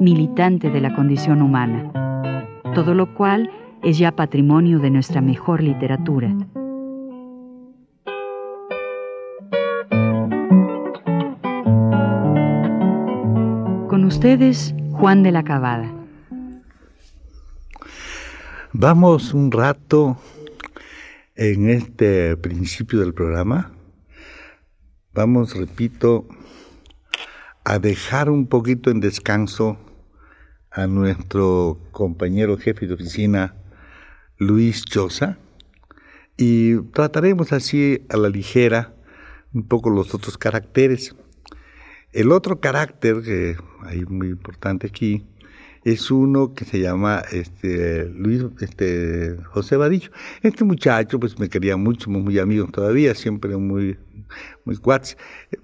militante de la condición humana, todo lo cual es ya patrimonio de nuestra mejor literatura. Con ustedes, Juan de la Cabada. Vamos un rato en este principio del programa. Vamos, repito, a dejar un poquito en descanso a nuestro compañero jefe de oficina, Luis Chosa, y trataremos así a la ligera un poco los otros caracteres. El otro carácter que hay muy importante aquí es uno que se llama este Luis este José Vadillo. Este muchacho pues me quería mucho, muy amigos todavía, siempre muy muy cuates,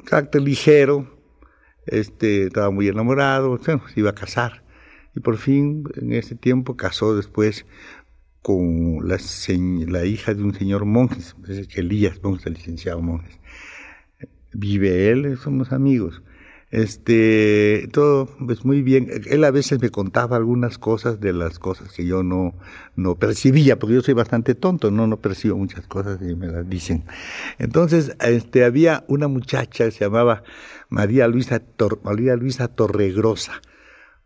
carácter ligero, este estaba muy enamorado, se iba a casar y por fin en ese tiempo casó después con la, la hija de un señor Monjes, Elías Monjes, el licenciado Monjes. Vive él, somos amigos. Este, todo pues muy bien. Él a veces me contaba algunas cosas de las cosas que yo no, no percibía, porque yo soy bastante tonto, no, no percibo muchas cosas y me las dicen. Entonces, este, había una muchacha que se llamaba María Luisa, María Luisa Torregrosa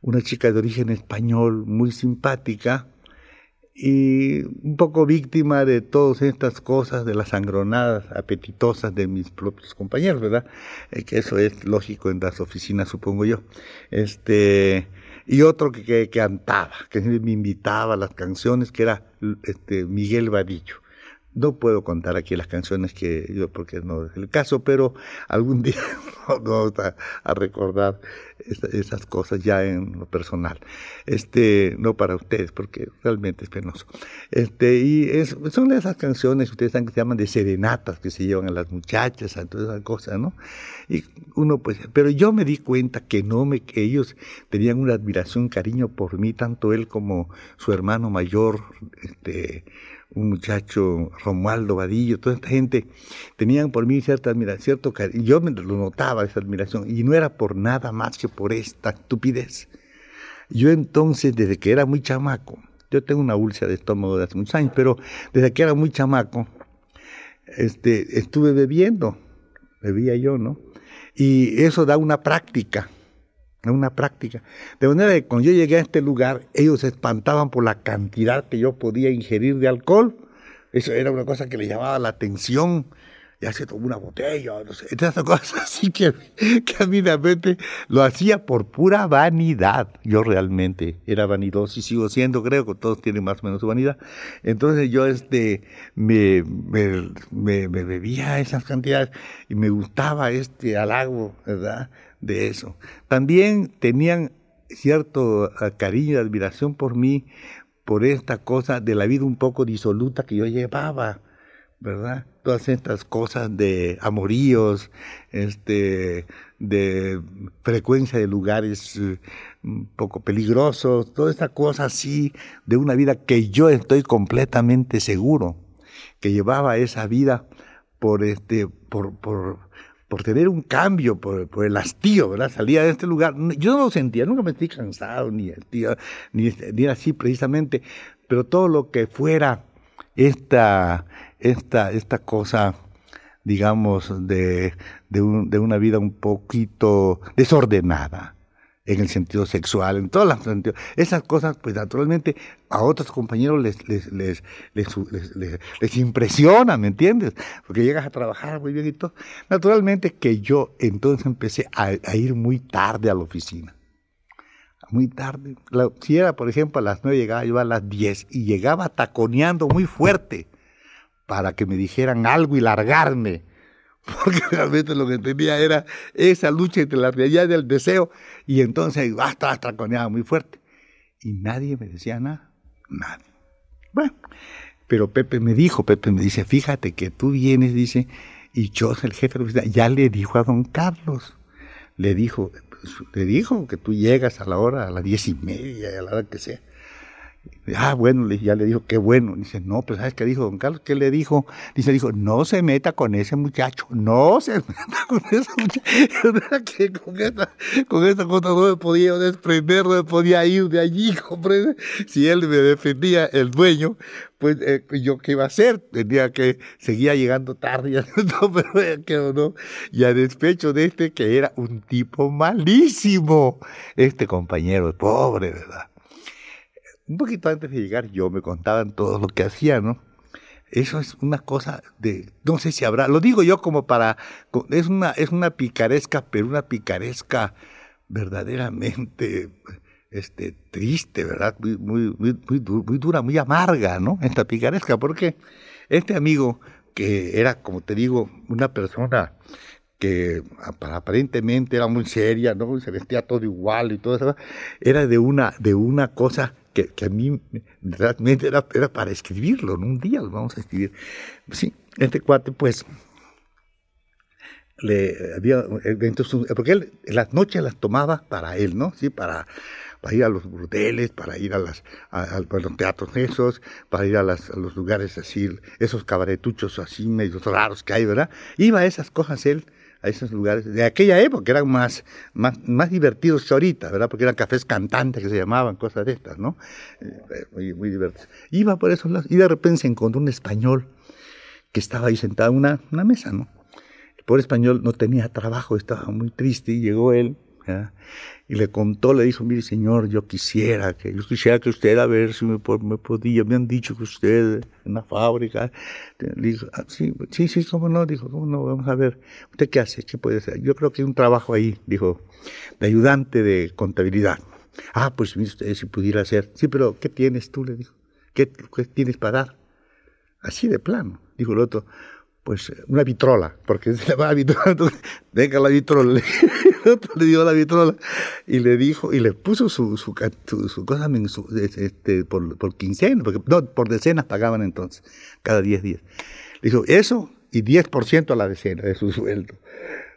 una chica de origen español muy simpática y un poco víctima de todas estas cosas, de las sangronadas apetitosas de mis propios compañeros, ¿verdad? Eh, que eso es lógico en las oficinas, supongo yo. Este, y otro que, que, cantaba, que me invitaba a las canciones, que era este, Miguel Vadillo. No puedo contar aquí las canciones que yo, porque no es el caso, pero algún día vamos a, recordar esas cosas ya en lo personal. Este, no para ustedes, porque realmente es penoso. Este, y son esas canciones, ustedes saben que se llaman de serenatas, que se llevan a las muchachas, a todas esas cosas, ¿no? Y uno pues, pero yo me di cuenta que no me, que ellos tenían una admiración, cariño por mí, tanto él como su hermano mayor, este, un muchacho, Romualdo Vadillo, toda esta gente, tenían por mí cierta admiración, cierto y yo me lo notaba esa admiración, y no era por nada más que por esta estupidez. Yo entonces, desde que era muy chamaco, yo tengo una úlcera de estómago de hace muchos años, pero desde que era muy chamaco, este, estuve bebiendo, bebía yo, ¿no? Y eso da una práctica una práctica. De manera que cuando yo llegué a este lugar, ellos se espantaban por la cantidad que yo podía ingerir de alcohol. Eso era una cosa que le llamaba la atención. Ya se tomó una botella, no sé, esas cosas así que, que lo hacía por pura vanidad. Yo realmente era vanidoso y sigo siendo, creo que todos tienen más o menos vanidad. Entonces yo este, me, me, me, me bebía esas cantidades y me gustaba este halago, ¿verdad? De eso. También tenían cierto eh, cariño y admiración por mí, por esta cosa de la vida un poco disoluta que yo llevaba, ¿verdad? Todas estas cosas de amoríos, este, de frecuencia de lugares eh, un poco peligrosos, toda esta cosa así de una vida que yo estoy completamente seguro que llevaba esa vida por este, por, por tener un cambio, por, el hastío, ¿verdad? Salía de este lugar. Yo no lo sentía, nunca me sentí cansado, ni, ni, ni así precisamente, pero todo lo que fuera esta, esta, esta cosa, digamos, de, de, un, de una vida un poquito desordenada, en el sentido sexual, en todas las sentidos. Esas cosas, pues naturalmente a otros compañeros les, les, les, les, impresiona, ¿me entiendes? Porque llegas a trabajar muy bien y todo. Naturalmente que yo entonces empecé a, ir muy tarde a la oficina. Muy tarde. si era, por ejemplo, a las nueve, llegaba yo a las diez y llegaba taconeando muy fuerte para que me dijeran algo y largarme porque realmente lo que tenía era esa lucha entre la realidad y el deseo, y entonces basta, traconeaba muy fuerte. Y nadie me decía nada, nadie. Bueno, pero Pepe me dijo, Pepe me dice, fíjate que tú vienes, dice, y yo, el jefe de la oficina, ya le dijo a don Carlos, le dijo, pues, le dijo que tú llegas a la hora, a las diez y media, a la hora que sea. Ah, bueno, ya le dijo, qué bueno. Dice, no, pues ¿sabes qué dijo don Carlos? ¿Qué le dijo? Dice, dijo, no se meta con ese muchacho, no se meta con ese muchacho. que con esta, con esta cosa no me podía desprender, no me podía ir de allí, comprende. Si él me defendía, el dueño, pues eh, yo qué iba a hacer, tenía que seguía llegando tarde, ya no, pero quedó, no. Y a despecho de este, que era un tipo malísimo, este compañero, pobre, ¿verdad? Un poquito antes de llegar yo me contaban todo lo que hacía, ¿no? Eso es una cosa de, no sé si habrá, lo digo yo como para, es una, es una picaresca, pero una picaresca verdaderamente este, triste, ¿verdad? Muy, muy, muy, dura, muy amarga, ¿no? Esta picaresca, porque este amigo, que era, como te digo, una persona que aparentemente era muy seria, ¿no? Se vestía todo igual y todo eso, era de una, de una cosa que, a mí realmente era, para escribirlo, ¿no? un día lo vamos a escribir. Sí, este cuate pues le había porque él las noches las tomaba para él, ¿no? Sí, para, ir a los burdeles, para ir a las a, los teatros esos, para ir a, los lugares así, esos cabaretuchos así medios raros que hay, ¿verdad? Iba a esas cosas él a esos lugares de aquella época, eran más, más, más divertidos que ahorita, ¿verdad? Porque eran cafés cantantes que se llamaban, cosas de estas, ¿no? Eh, muy, muy divertidos. Iba por esos lados y de repente se encontró un español que estaba ahí sentado en una, una mesa, ¿no? El pobre español no tenía trabajo, estaba muy triste y llegó él y le contó, le dijo, mire señor, yo quisiera que, yo quisiera que usted a ver si me, podía, me han dicho que usted en la fábrica, le dijo, ah, sí, sí, sí, cómo no, dijo, cómo no, vamos a ver, ¿usted qué hace? ¿Qué puede hacer? Yo creo que hay un trabajo ahí, dijo, de ayudante de contabilidad. Ah, pues mire usted, si pudiera hacer, sí, pero ¿qué tienes tú? Le dijo, ¿qué, tienes para dar? Así de plano, dijo el otro, pues una vitrola, porque se llamaba vitrola, venga la vitrola, le dio la vitrola y le dijo, y le puso su, su, su, cosa este, por, por quincena, porque no, por decenas pagaban entonces, cada 10 días. Le dijo, eso y 10% a la decena de su sueldo.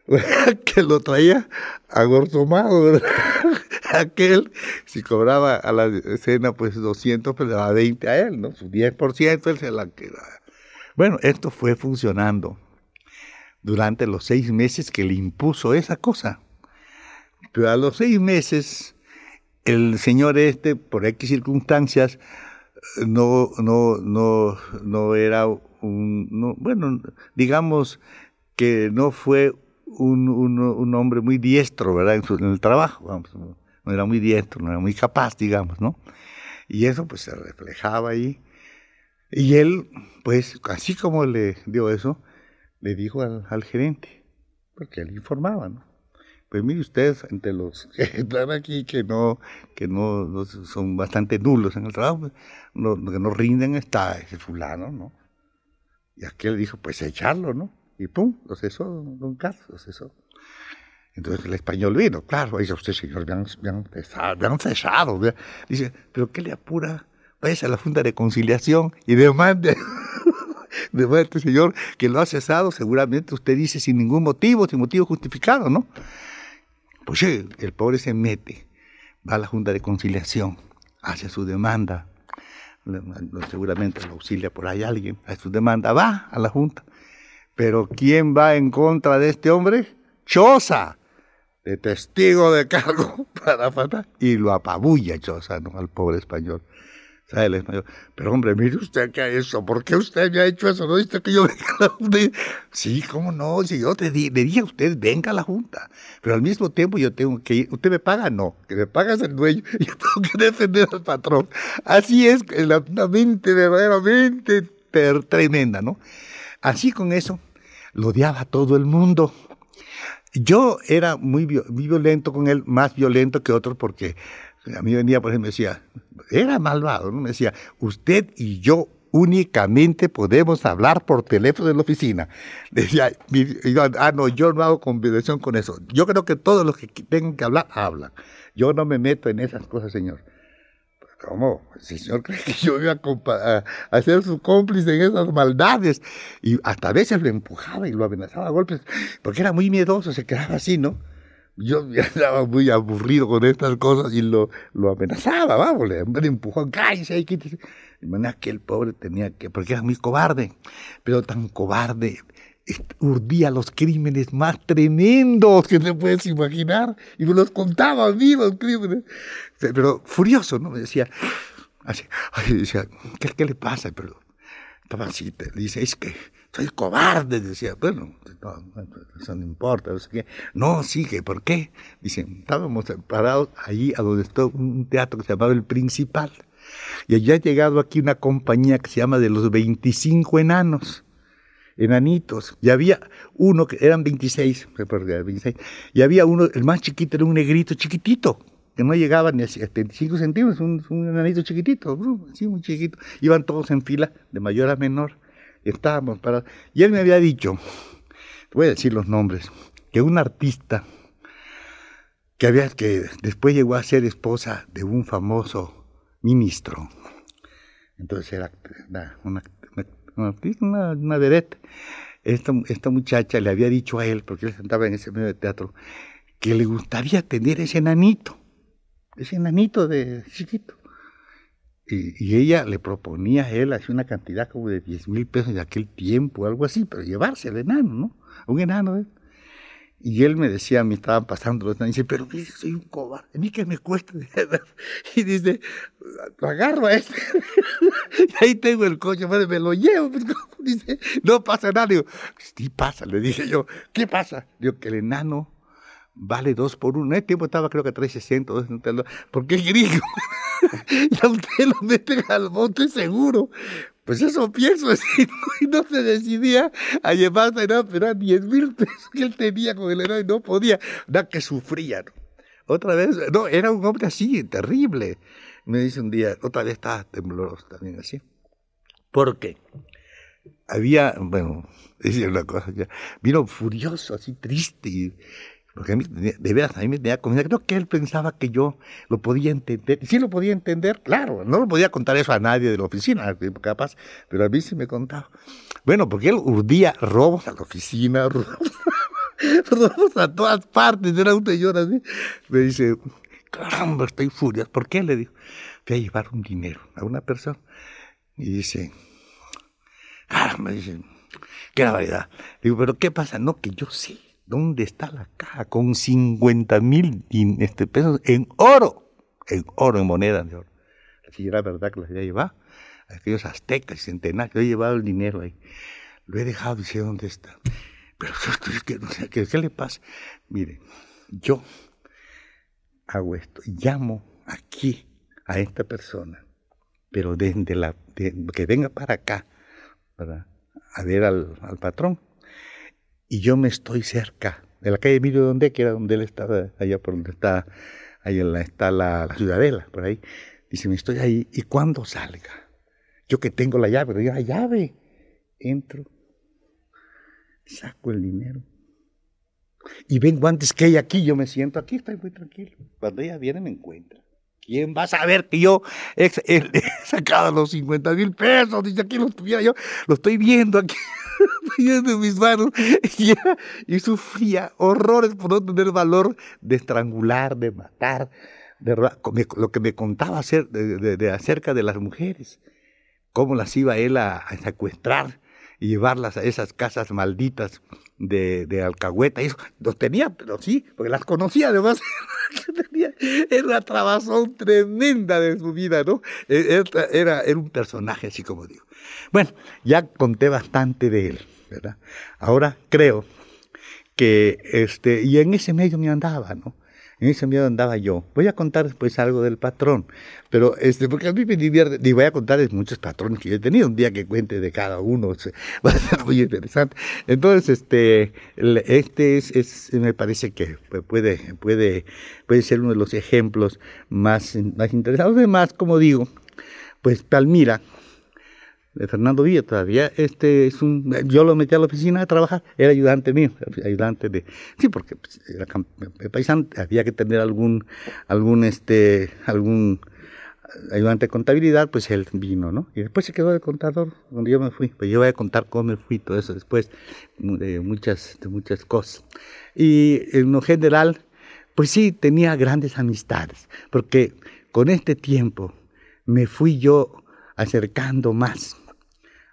que lo traía agortomado, Aquel, si cobraba a la decena pues 200, pues le daba 20 a él, ¿no? Su 10% él se la quedaba. Bueno, esto fue funcionando durante los seis meses que le impuso esa cosa. Pero a los seis meses, el señor este, por X circunstancias, no, no, no, no era un, bueno, digamos que no fue un, un, hombre muy diestro, ¿verdad? En, el trabajo, vamos, no, no era muy diestro, no era muy capaz, digamos, ¿no? Y eso pues se reflejaba ahí y él, pues, así como le dio eso, le dijo al, gerente, porque él informaba, ¿no? Pues mire usted, entre los que están aquí que no, que no, son bastante nulos en el trabajo, pues, que no rinden está ese fulano, ¿no? Y aquel dijo, pues echarlo, ¿no? Y pum, lo cesó, don Carlos, lo cesó. Entonces el español vino, claro, dice usted, señor, me han, me cesado. Dice, pero ¿qué le apura vaya a la Junta de Conciliación y demande, a este señor que lo ha cesado, seguramente usted dice sin ningún motivo, sin motivo justificado, ¿no? Pues el pobre se mete, va a la Junta de Conciliación, hace su demanda, seguramente lo auxilia por ahí alguien, hace su demanda, va a la Junta. Pero ¿quién va en contra de este hombre? Choza, de testigo de cargo para y lo apabulla Choza, ¿no? Al pobre español. Pero hombre, mire usted que eso, ¿por qué usted me ha hecho eso? ¿No dice que yo venga a la Junta? Sí, cómo no, si yo te le dije a usted, venga a la Junta. Pero al mismo tiempo yo tengo que ir, ¿usted me paga? No, que me paga el dueño, yo tengo que defender al patrón. Así es, una mente verdaderamente tremenda, ¿no? Así con eso, lo odiaba todo el mundo. Yo era muy, muy violento con él, más violento que otros porque a mí venía, por ejemplo, me decía, era malvado, ¿no? Me decía, usted y yo únicamente podemos hablar por teléfono en la oficina. Decía, ah, no, yo no hago conversación con eso. Yo creo que todos los que tengan que hablar, hablan. Yo no me meto en esas cosas, señor. ¿Cómo? El señor cree que yo iba a, a, ser su cómplice en esas maldades. Y hasta a veces lo empujaba y lo amenazaba a golpes, porque era muy miedoso, se quedaba así, ¿no? Yo estaba muy aburrido con estas cosas y lo, lo amenazaba, vamos, le, empujó, cállese ahí, quítese. De manera que el pobre tenía que, porque era muy cobarde, pero tan cobarde, urdía los crímenes más tremendos que te puedes imaginar y me los contaba a mí los crímenes. Pero furioso, ¿no? Me decía, así, ay, decía, ¿qué, ¿qué, le pasa? Pero estaba así, te dice, es que soy cobarde, decía, bueno, no, eso no importa, no sé qué. No, sigue, ¿por qué? Dice, estábamos parados allí a donde está un teatro que se llamaba El Principal. Y allá ha llegado aquí una compañía que se llama de los 25 enanos enanitos. Y había uno, que eran 26, 26, y había uno, el más chiquito era un negrito chiquitito, que no llegaba ni a 75 centímetros, un, un enanito chiquitito, así muy chiquito. Iban todos en fila, de mayor a menor. Estábamos parados. Y él me había dicho, voy a decir los nombres, que un artista que había que después llegó a ser esposa de un famoso ministro. Entonces era una, una, una vedette. Esta, esta muchacha le había dicho a él, porque él sentaba en ese medio de teatro, que le gustaría tener ese enanito, ese enanito de chiquito. Y, y, ella le proponía a él así una cantidad como de 10 mil pesos de aquel tiempo, algo así, pero llevarse al enano, ¿no? Un enano. ¿eh? Y él me decía, me estaban pasando los años, dice, pero dice, soy un cobarde, a mí que me cuesta. Y dice, lo agarro a este. y ahí tengo el coche, madre, me lo llevo. Pues, dice, no pasa nada. Digo, sí pasa, le dije yo, ¿qué pasa? Digo, que el enano vale dos por uno. En ese tiempo estaba creo que 360, porque es gringo. y a usted lo meten al bote seguro. Pues eso pienso, y no se decidía a llevarse nada, pero eran 10 mil pesos que él tenía con el héroe y no podía, nada que sufría. Otra vez, no, era un hombre así, terrible. Me dice un día, otra vez estaba tembloroso también así. ¿Por qué? Había, bueno, dice una cosa, ya, vino furioso, así triste, y porque a mí, de veras, a mí me tenía comida. Creo que él pensaba que yo lo podía entender. Y sí lo podía entender, claro. No lo podía contar eso a nadie de la oficina, capaz. Pero a mí sí me contaba. Bueno, porque él urdía robos a la oficina, robos, a todas partes. Era un señor así. Me dice, caramba, estoy furioso. ¿Por qué? Le digo, voy a llevar un dinero a una persona. Y dice, caramba, dice, qué barbaridad. Digo, pero ¿qué pasa? No, que yo sé ¿Dónde está la caja con 50 mil este, pesos en oro? En oro, en moneda de oro. Si era verdad que las había llevado. Aquellos aztecas y centenarios. Yo he llevado el dinero ahí. Lo he dejado, dice, ¿dónde está? Pero ¿qué, ¿qué le pasa? Mire, yo hago esto, llamo aquí a esta persona, pero desde la, que venga para acá, para a ver al, al patrón y yo me estoy cerca de la calle Emilio Donde, que era donde él estaba, allá por donde está, ahí está la, la, ciudadela, por ahí. Dice, me estoy ahí, ¿y cuándo salga? Yo que tengo la llave, pero yo la llave, entro, saco el dinero. Y vengo antes que ella aquí, yo me siento aquí, estoy muy tranquilo. Cuando ella viene me encuentra. ¿Quién va a saber que yo he, sacado los 50 mil pesos? Dice, aquí los tuviera yo, lo estoy viendo aquí. de mis manos y, sufría horrores por no tener valor de estrangular, de matar, de, lo que me contaba de, acerca de las mujeres, cómo las iba él a, secuestrar y llevarlas a esas casas malditas de, alcahueta. Eso los tenía, pero sí, porque las conocía además. era trabazón tremenda de su vida, ¿no? E, era, era un personaje así como digo. Bueno, ya conté bastante de él, ¿verdad? Ahora creo que, este, y en ese medio me andaba, ¿no? En ese medio andaba yo. Voy a contar después algo del patrón, pero este, porque a mí me divierte, y voy a contar muchos patrones que yo he tenido, un día que cuente de cada uno, va a ser muy interesante. Entonces, este, este es, es me parece que puede, puede, puede ser uno de los ejemplos más, más interesantes. Además, como digo, pues Palmira, de Fernando Villa todavía, este es un, yo lo metí a la oficina a trabajar, era ayudante mío, ayudante de, sí, porque pues, era paisano, había que tener algún, algún, este, algún, ayudante de contabilidad, pues él vino, ¿no? Y después se quedó de contador cuando yo me fui. Pues yo voy a contar cómo me fui, todo eso después, de muchas, de muchas cosas. Y en lo general, pues sí, tenía grandes amistades, porque con este tiempo me fui yo acercando más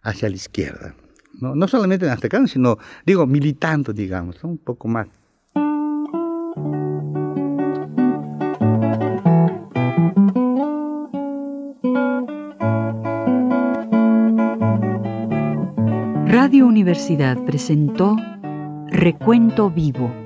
hacia la izquierda. No, no solamente acercando, sino, digo, militando, digamos, un poco más. Radio Universidad presentó Recuento Vivo.